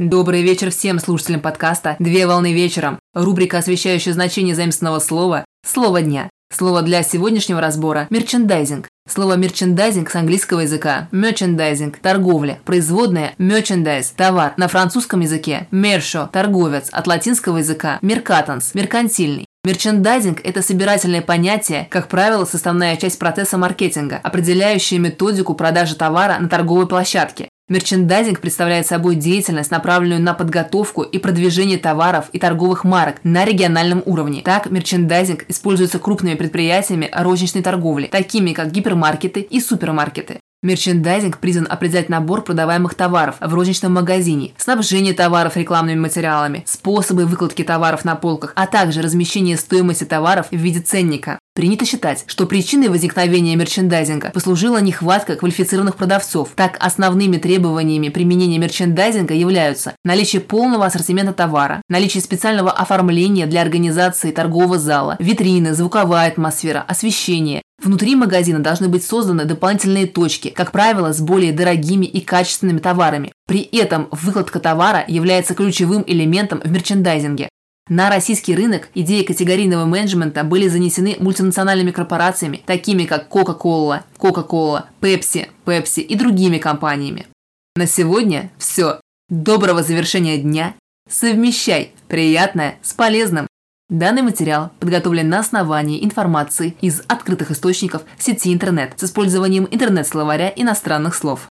Добрый вечер всем слушателям подкаста «Две волны вечером». Рубрика, освещающая значение заимственного слова «Слово дня». Слово для сегодняшнего разбора – мерчендайзинг. Слово мерчендайзинг с английского языка – merchandising – торговля, производная – merchandise – товар, на французском языке – marchand – торговец, от латинского языка – mercatans – меркантильный. Мерчендайзинг – это собирательное понятие, как правило, составная часть процесса маркетинга, определяющая методику продажи товара на торговой площадке. Мерчендайзинг представляет собой деятельность, направленную на подготовку и продвижение товаров и торговых марок на региональном уровне. Так, мерчендайзинг используется крупными предприятиями розничной торговли, такими как гипермаркеты и супермаркеты. Мерчендайзинг призван определять набор продаваемых товаров в розничном магазине, снабжение товаров рекламными материалами, способы выкладки товаров на полках, а также размещение стоимости товаров в виде ценника. Принято считать, что причиной возникновения мерчендайзинга послужила нехватка квалифицированных продавцов. Так, основными требованиями применения мерчендайзинга являются наличие полного ассортимента товара, наличие специального оформления для организации торгового зала, витрины, звуковая атмосфера, освещение, Внутри магазина должны быть созданы дополнительные точки, как правило, с более дорогими и качественными товарами. При этом выкладка товара является ключевым элементом в мерчендайзинге. На российский рынок идеи категорийного менеджмента были занесены мультинациональными корпорациями, такими как Coca-Cola, Coca-Cola, Pepsi, Pepsi и другими компаниями. На сегодня все. Доброго завершения дня. Совмещай приятное с полезным. Данный материал подготовлен на основании информации из открытых источников сети интернет с использованием интернет-словаря иностранных слов.